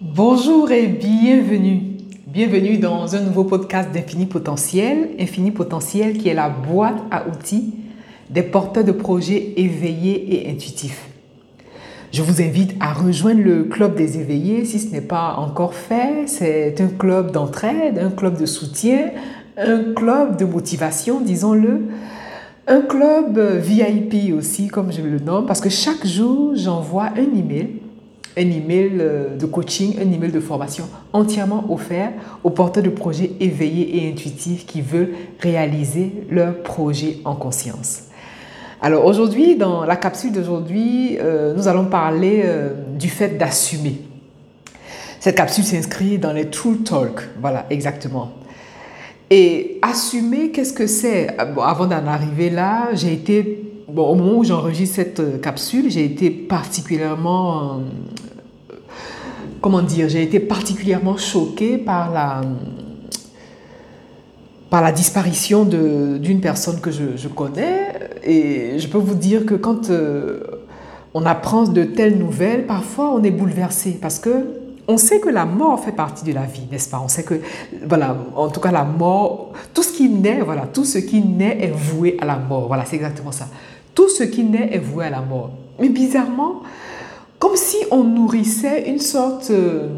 Bonjour et bienvenue. Bienvenue dans un nouveau podcast d'Infini Potentiel. Infini Potentiel qui est la boîte à outils des porteurs de projets éveillés et intuitifs. Je vous invite à rejoindre le club des éveillés si ce n'est pas encore fait. C'est un club d'entraide, un club de soutien, un club de motivation, disons-le. Un club VIP aussi, comme je le nomme, parce que chaque jour, j'envoie un email un email euh, de coaching, un email de formation entièrement offert aux porteurs de projets éveillés et intuitifs qui veulent réaliser leur projet en conscience. Alors aujourd'hui, dans la capsule d'aujourd'hui, euh, nous allons parler euh, du fait d'assumer. Cette capsule s'inscrit dans les True Talk. Voilà, exactement. Et assumer, qu'est-ce que c'est? Avant d'en arriver là, j'ai été Bon, au moment où j'enregistre cette capsule, j'ai été particulièrement comment dire, j'ai été particulièrement choquée par la, par la disparition d'une personne que je, connais. Et je peux vous dire que quand euh, on apprend de telles nouvelles, parfois on est bouleversé parce que on sait que la mort fait partie de la vie, n'est-ce pas? On sait que, voilà, en tout cas la mort, tout ce qui naît, voilà, tout ce qui naît est voué à la mort. Voilà, c'est exactement ça. Tout ce qui naît est voué à la mort. Mais bizarrement, comme si on nourrissait une sorte, euh,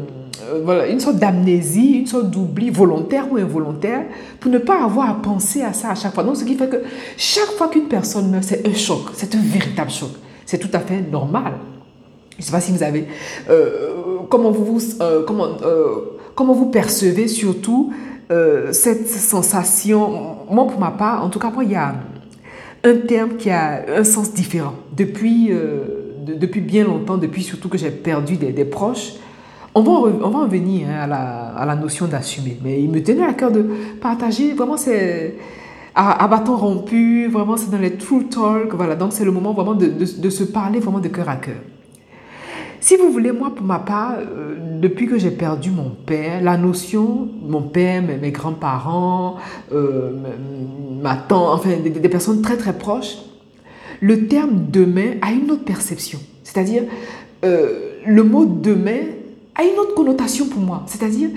euh, voilà, une sorte d'amnésie, une sorte d'oubli volontaire ou involontaire pour ne pas avoir à penser à ça à chaque fois. Donc, ce qui fait que chaque fois qu'une personne meurt, c'est un choc, c'est un véritable choc. C'est tout à fait normal. Je ne sais pas si vous avez... Euh, comment, vous, comment, comment vous percevez surtout cette sensation Moi, pour ma part, en tout cas, moi, il y a un terme qui a un sens différent. Depuis depuis bien longtemps, depuis surtout que j'ai perdu des, proches, on va, on va en venir hein, à, la, à, la, notion d'assumer. Mais il me tenait à cœur de partager, vraiment c'est à, bâton rompu, vraiment c'est dans les true talk, voilà, donc c'est le moment vraiment de, de, se parler vraiment de cœur à cœur. Si vous voulez, moi pour ma part, euh, depuis que j'ai perdu mon père, la notion, mon père, mes, grands-parents, euh, ma tante, enfin des, des personnes très très proches, le terme demain a une autre perception. C'est-à-dire, euh, le mot demain a une autre connotation pour moi. C'est-à-dire,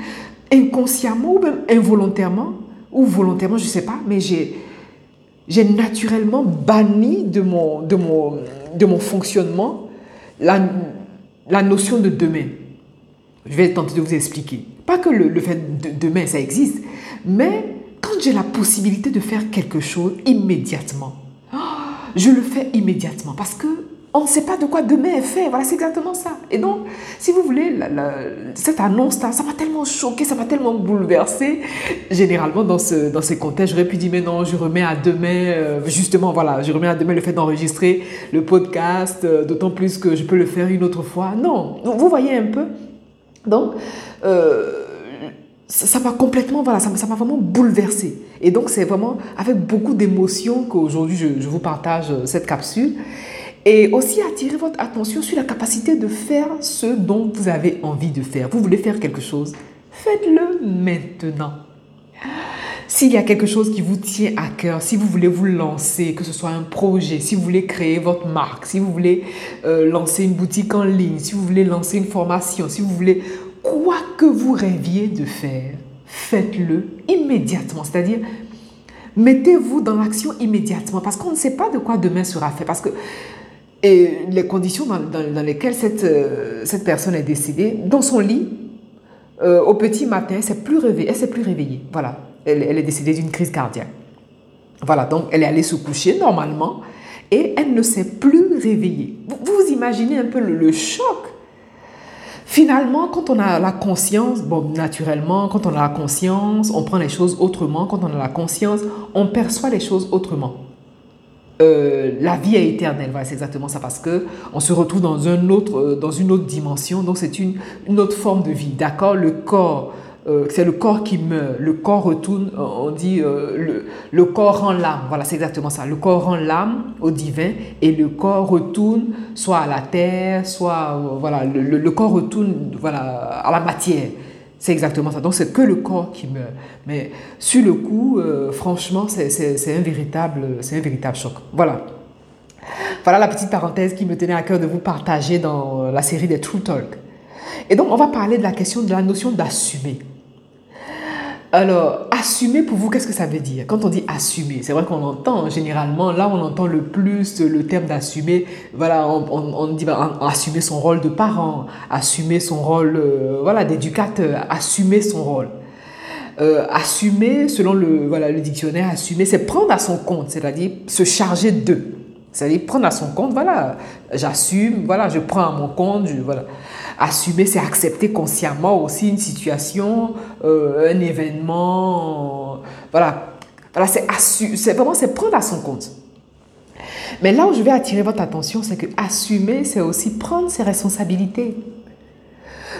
inconsciemment ou même involontairement, ou volontairement, je ne sais pas, mais j'ai, naturellement banni de mon, de mon, de mon fonctionnement la, la notion de demain. Je vais tenter de vous expliquer. Pas que le, le fait de demain, ça existe, mais quand j'ai la possibilité de faire quelque chose immédiatement, je le fais immédiatement parce que on ne sait pas de quoi demain est fait. Voilà, c'est exactement ça. Et donc, si vous voulez, cette annonce-là, ça m'a tellement choqué, ça m'a tellement bouleversé. Généralement, dans, ce, dans ces contextes, j'aurais pu dire, mais non, je remets à demain, euh, justement, voilà, je remets à demain le fait d'enregistrer le podcast, euh, d'autant plus que je peux le faire une autre fois. Non, vous voyez un peu. Donc, euh, ça m'a complètement, voilà, ça m'a vraiment bouleversé. Et donc, c'est vraiment avec beaucoup d'émotion qu'aujourd'hui, je, je, vous partage euh, cette capsule. Et aussi attirer votre attention sur la capacité de faire ce dont vous avez envie de faire. Vous voulez faire quelque chose, faites-le maintenant. S'il y a quelque chose qui vous tient à cœur, si vous voulez vous lancer, que ce soit un projet, si vous voulez créer votre marque, si vous voulez euh, lancer une boutique en ligne, si vous voulez lancer une formation, si vous voulez quoi que vous rêviez de faire, faites-le immédiatement. C'est-à-dire, mettez-vous dans l'action immédiatement parce qu'on ne sait pas de quoi demain sera fait. Parce que et les conditions dans, lesquelles cette, euh, cette personne est décédée, dans son lit, euh, au petit matin, elle plus réveillée. Elle s'est plus réveillée. Voilà. Elle, est décédée d'une crise cardiaque. Voilà. Donc, elle est allée se coucher normalement et elle ne s'est plus réveillée. Vous, vous imaginez un peu le choc Finalement, quand on a la conscience, bon, naturellement, quand on a la conscience, on prend les choses autrement. Quand on a la conscience, on perçoit les choses autrement. Euh, la vie est éternelle, voilà, c'est exactement ça, parce que on se retrouve dans, un autre, euh, dans une autre dimension, donc c'est une, une autre forme de vie, d'accord? Le corps euh, c'est le corps qui meurt, le corps retourne, euh, on dit euh, le, le, corps rend l'âme, voilà c'est exactement ça, le corps rend l'âme au divin et le corps retourne soit à la terre, soit voilà, le, le, corps retourne voilà, à la matière. C'est exactement ça. Donc c'est que le corps qui meurt. Mais sur le coup, franchement, c'est un, véritable, un véritable choc. Voilà. Voilà la petite parenthèse qui me tenait à cœur de vous partager dans la série des True Talk. Et donc, on va parler de la question de la notion d'assumer. Alors, assumer pour vous, qu'est-ce que ça veut dire? Quand on dit assumer, c'est vrai qu'on entend généralement, là on entend le plus le terme d'assumer, voilà, on, dit bah, assumer son rôle de parent, assumer son rôle euh, voilà, d'éducateur, assumer son rôle. Euh, assumer, selon le, voilà, le dictionnaire, assumer, c'est prendre à son compte, c'est-à-dire se charger d'eux. C'est-à-dire prendre à son compte, voilà, j'assume, voilà, je prends à mon compte, voilà. Assumer, c'est accepter consciemment aussi une situation, euh, un événement. voilà, voilà c'est, c'est vraiment c'est prendre à son compte. Mais là où je vais attirer votre attention, c'est que assumer, c'est aussi prendre ses responsabilités.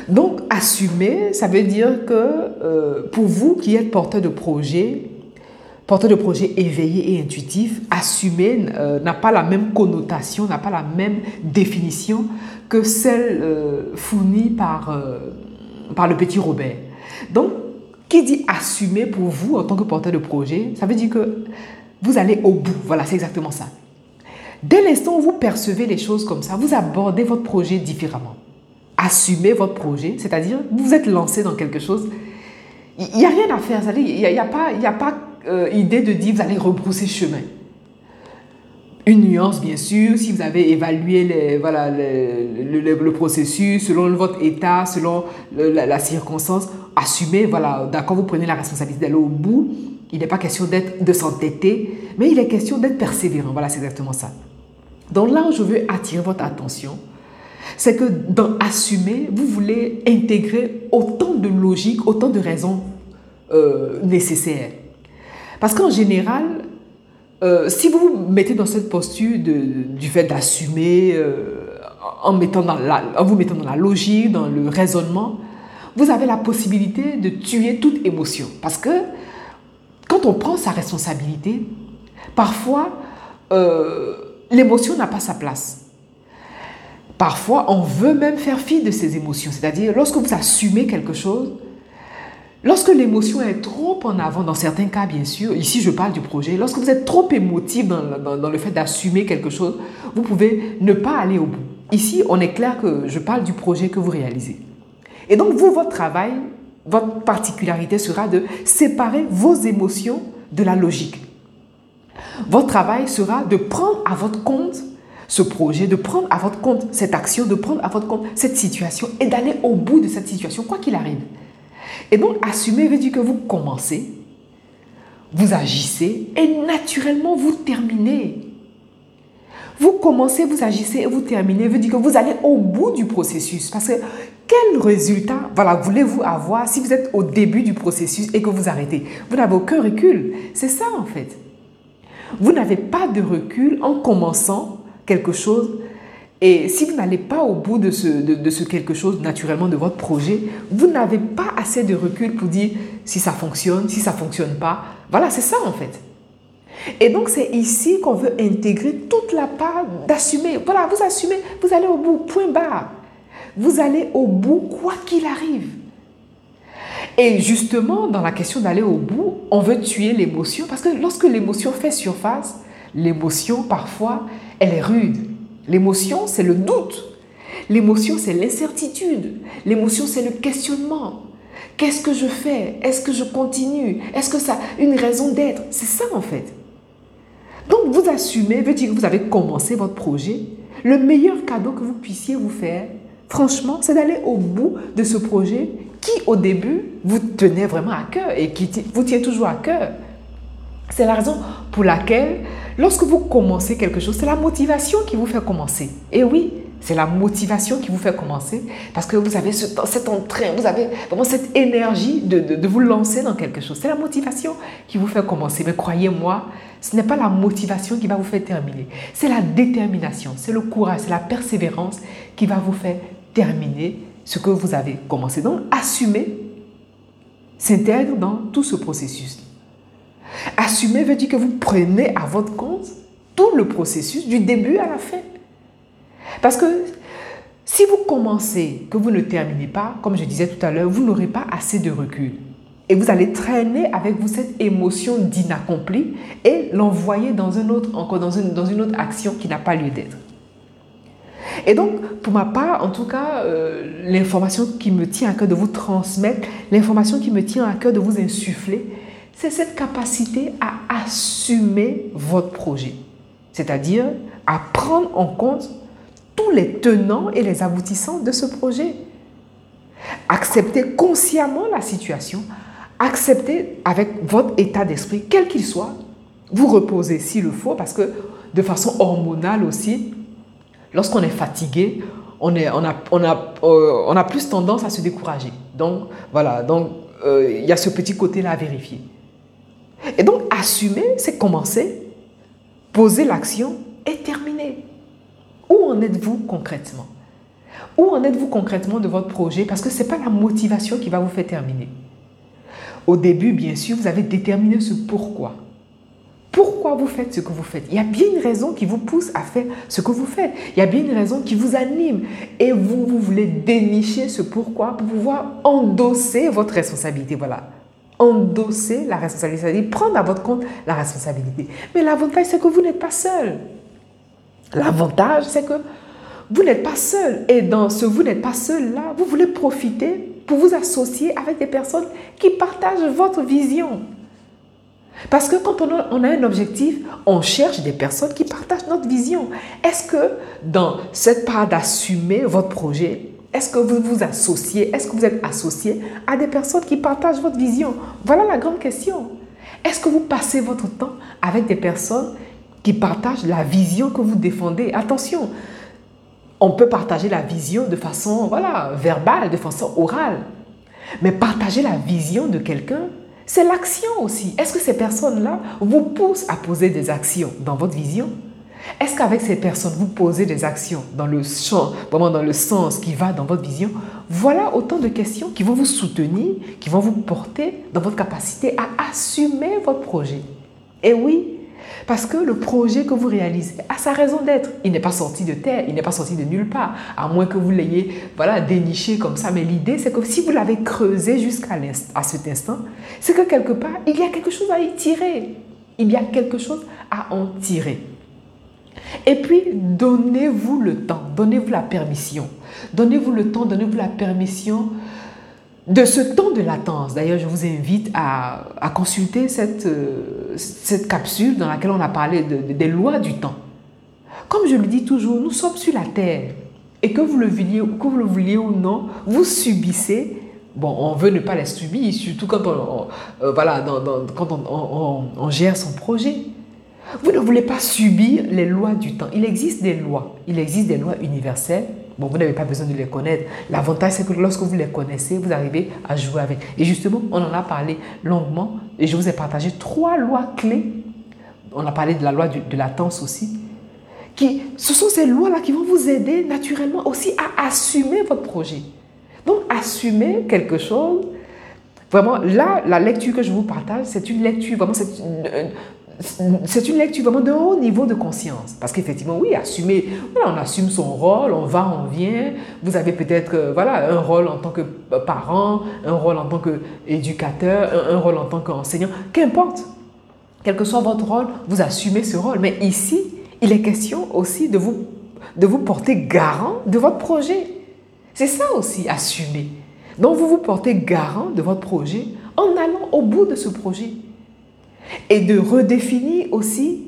Donc, assumer, ça veut dire que euh, pour vous qui êtes porteur de projet, porteur de projet éveillé et intuitif, assumer euh, n'a pas la même connotation, n'a pas la même définition que celle euh, fournie par, euh, par le petit Robert. Donc, qui dit assumer pour vous en tant que porteur de projet, ça veut dire que vous allez au bout. Voilà, c'est exactement ça. Dès l'instant où vous percevez les choses comme ça, vous abordez votre projet différemment. Assumez votre projet, c'est-à-dire vous êtes lancé dans quelque chose. Il n'y a rien à faire, il n'y a, a, pas, y a pas euh, idée de dire vous allez rebrousser chemin. Une nuance, bien sûr, si vous avez évalué les, voilà, le, processus selon votre état, selon la, circonstance, assumez, voilà, d'accord, vous prenez la responsabilité d'aller au bout. Il n'est pas question d'être, de s'entêter, mais il est question d'être persévérant. Voilà, c'est exactement ça. Donc là où je veux attirer votre attention, c'est que dans assumer, vous voulez intégrer autant de logique, autant de raisons euh, nécessaires. Parce qu'en général, euh, si vous vous mettez dans cette posture du fait d'assumer, euh, en, vous mettant dans la logique, dans le raisonnement, vous avez la possibilité de tuer toute émotion. Parce que quand on prend sa responsabilité, parfois, euh, l'émotion n'a pas sa place. Parfois, on veut même faire fi de ses émotions. C'est-à-dire, lorsque vous assumez quelque chose, Lorsque l'émotion est trop en avant, dans certains cas bien sûr, ici je parle du projet, lorsque vous êtes trop émotif dans, le fait d'assumer quelque chose, vous pouvez ne pas aller au bout. Ici, on est clair que je parle du projet que vous réalisez. Et donc, vous, votre travail, votre particularité sera de séparer vos émotions de la logique. Votre travail sera de prendre à votre compte ce projet, de prendre à votre compte cette action, de prendre à votre compte cette situation et d'aller au bout de cette situation, quoi qu'il arrive. Et donc, assumer veut dire que vous commencez, vous agissez et naturellement vous terminez. Vous commencez, vous agissez et vous terminez veut dire que vous allez au bout du processus. Parce que quel résultat voilà, voulez-vous avoir si vous êtes au début du processus et que vous arrêtez? Vous n'avez aucun recul. C'est ça en fait. Vous n'avez pas de recul en commençant quelque chose et si vous n'allez pas au bout de ce, quelque chose naturellement de votre projet, vous n'avez pas assez de recul pour dire si ça fonctionne, si ça ne fonctionne pas. Voilà, c'est ça en fait. Et donc c'est ici qu'on veut intégrer toute la part d'assumer. Voilà, vous assumez, vous allez au bout, point barre. Vous allez au bout quoi qu'il arrive. Et justement, dans la question d'aller au bout, on veut tuer l'émotion parce que lorsque l'émotion fait surface, l'émotion parfois, elle est rude. L'émotion, c'est le doute. L'émotion, c'est l'incertitude. L'émotion, c'est le questionnement. Qu'est-ce que je fais? Est-ce que je continue? Est-ce que ça a une raison d'être? C'est ça en fait. Donc vous assumez, veut dire que vous avez commencé votre projet. Le meilleur cadeau que vous puissiez vous faire, franchement, c'est d'aller au bout de ce projet qui au début vous tenait vraiment à cœur et qui vous tient toujours à cœur. C'est la raison pour laquelle, lorsque vous commencez quelque chose, c'est la motivation qui vous fait commencer. Et oui, c'est la motivation qui vous fait commencer parce que vous avez cet entrain, vous avez vraiment cette énergie de, de vous lancer dans quelque chose. C'est la motivation qui vous fait commencer. Mais croyez-moi, ce n'est pas la motivation qui va vous faire terminer. C'est la détermination, c'est le courage, c'est la persévérance qui va vous faire terminer ce que vous avez commencé. Donc, assumer s'intègre dans tout ce processus. Assumer veut dire que vous prenez à votre compte tout le processus du début à la fin. Parce que si vous commencez, que vous ne terminez pas, comme je disais tout à l'heure, vous n'aurez pas assez de recul. Et vous allez traîner avec vous cette émotion d'inaccompli et l'envoyer dans, dans, une, dans une autre action qui n'a pas lieu d'être. Et donc, pour ma part, en tout cas, euh, l'information qui me tient à cœur de vous transmettre, l'information qui me tient à cœur de vous insuffler, c'est cette capacité à assumer votre projet. C'est-à-dire à prendre en compte tous les tenants et les aboutissants de ce projet. Accepter consciemment la situation, accepter avec votre état d'esprit, quel qu'il soit, vous reposer s'il le faut, parce que de façon hormonale aussi, lorsqu'on est fatigué, on, euh, a plus tendance à se décourager. Donc voilà, donc euh, il y a ce petit côté-là à vérifier. Et donc assumer, c'est commencer, poser l'action et terminer. Où en êtes-vous concrètement? Où en êtes-vous concrètement de votre projet? Parce que ce n'est pas la motivation qui va vous faire terminer. Au début, bien sûr, vous avez déterminé ce pourquoi. Pourquoi vous faites ce que vous faites? Il y a bien une raison qui vous pousse à faire ce que vous faites. Il y a bien une raison qui vous anime. Et vous, vous voulez dénicher ce pourquoi pour pouvoir endosser votre responsabilité. Voilà. Endosser la responsabilité, prendre à votre compte la responsabilité. Mais l'avantage, c'est que vous n'êtes pas seul. L'avantage, c'est que vous n'êtes pas seul. Et dans ce vous n'êtes pas seul là, vous voulez profiter pour vous associer avec des personnes qui partagent votre vision. Parce que quand on a, un objectif, on cherche des personnes qui partagent notre vision. Est-ce que dans cette part d'assumer votre projet, est-ce que vous vous associez, est-ce que vous êtes associé à des personnes qui partagent votre vision? Voilà la grande question. Est-ce que vous passez votre temps avec des personnes qui partagent la vision que vous défendez? Attention, on peut partager la vision de façon voilà, verbale, de façon orale. Mais partager la vision de quelqu'un, c'est l'action aussi. Est-ce que ces personnes-là vous poussent à poser des actions dans votre vision? Est-ce qu'avec ces personnes, vous posez des actions dans le champ, vraiment dans le sens qui va dans votre vision? Voilà autant de questions qui vont vous soutenir, qui vont vous porter dans votre capacité à assumer votre projet. Et oui, parce que le projet que vous réalisez a sa raison d'être. Il n'est pas sorti de terre, il n'est pas sorti de nulle part, à moins que vous l'ayez voilà, déniché comme ça. Mais l'idée, c'est que si vous l'avez creusé jusqu'à à cet instant, c'est que quelque part, il y a quelque chose à y tirer. Il y a quelque chose à en tirer. Et puis, donnez-vous le temps, donnez-vous la permission. Donnez-vous le temps, donnez-vous la permission de ce temps de latence. D'ailleurs, je vous invite à, consulter cette, euh, cette capsule dans laquelle on a parlé des lois du temps. Comme je le dis toujours, nous sommes sur la Terre. Et que vous le vouliez, que vous le vouliez ou non, vous subissez. Bon, on veut ne pas les subir, surtout quand on, euh, voilà, quand on gère son projet. Vous ne voulez pas subir les lois du temps. Il existe des lois. Il existe des lois universelles Bon, vous n'avez pas besoin de les connaître. L'avantage, c'est que lorsque vous les connaissez, vous arrivez à jouer avec. Et justement, on en a parlé longuement et je vous ai partagé trois lois clés. On a parlé de la loi de latence aussi. Qui, ce sont ces lois-là qui vont vous aider naturellement aussi à assumer votre projet. Donc, assumer quelque chose, vraiment, là, la lecture que je vous partage, c'est une lecture, vraiment, c'est une, c'est une lecture vraiment de haut niveau de conscience. Parce qu'effectivement, oui, assumer, on assume son rôle, on va, on vient. Vous avez peut-être euh, voilà, un rôle en tant que parent, un rôle en tant qu'éducateur, un, un rôle en tant qu'enseignant, qu'importe. Quel que soit votre rôle, vous assumez ce rôle. Mais ici, il est question aussi de vous, de vous porter garant de votre projet. C'est ça aussi, assumer. Donc, vous vous portez garant de votre projet en allant au bout de ce projet et de redéfinir aussi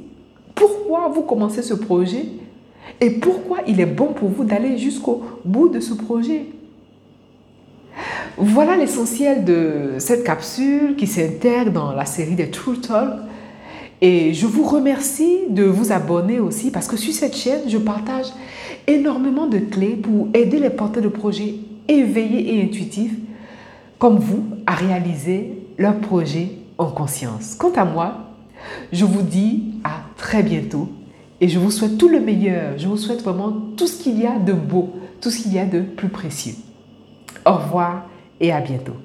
pourquoi vous commencez ce projet et pourquoi il est bon pour vous d'aller jusqu'au bout de ce projet. Voilà l'essentiel de cette capsule qui s'intègre dans la série des True Talk. Et je vous remercie de vous abonner aussi parce que sur cette chaîne, je partage énormément de clés pour aider les porteurs de projets éveillés et intuitifs comme vous à réaliser leur projet en conscience. Quant à moi, je vous dis à très bientôt et je vous souhaite tout le meilleur. Je vous souhaite vraiment tout ce qu'il y a de beau, tout ce qu'il y a de plus précieux. Au revoir et à bientôt.